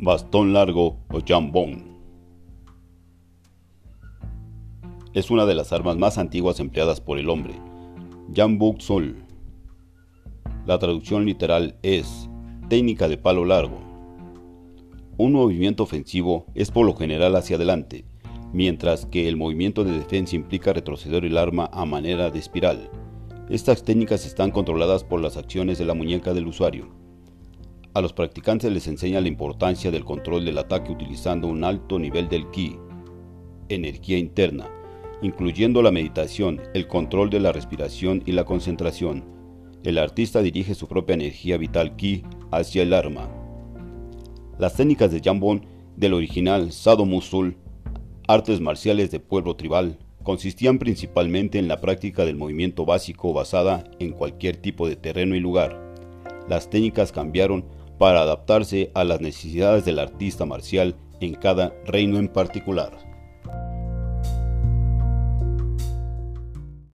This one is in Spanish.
Bastón largo o jambón. Es una de las armas más antiguas empleadas por el hombre. Jambuk Sol. La traducción literal es técnica de palo largo. Un movimiento ofensivo es por lo general hacia adelante, mientras que el movimiento de defensa implica retroceder el arma a manera de espiral. Estas técnicas están controladas por las acciones de la muñeca del usuario. A los practicantes les enseña la importancia del control del ataque utilizando un alto nivel del ki, energía interna, incluyendo la meditación, el control de la respiración y la concentración. El artista dirige su propia energía vital ki hacia el arma. Las técnicas de Jambon del original Sado Musul, artes marciales de pueblo tribal, consistían principalmente en la práctica del movimiento básico basada en cualquier tipo de terreno y lugar. Las técnicas cambiaron para adaptarse a las necesidades del artista marcial en cada reino en particular.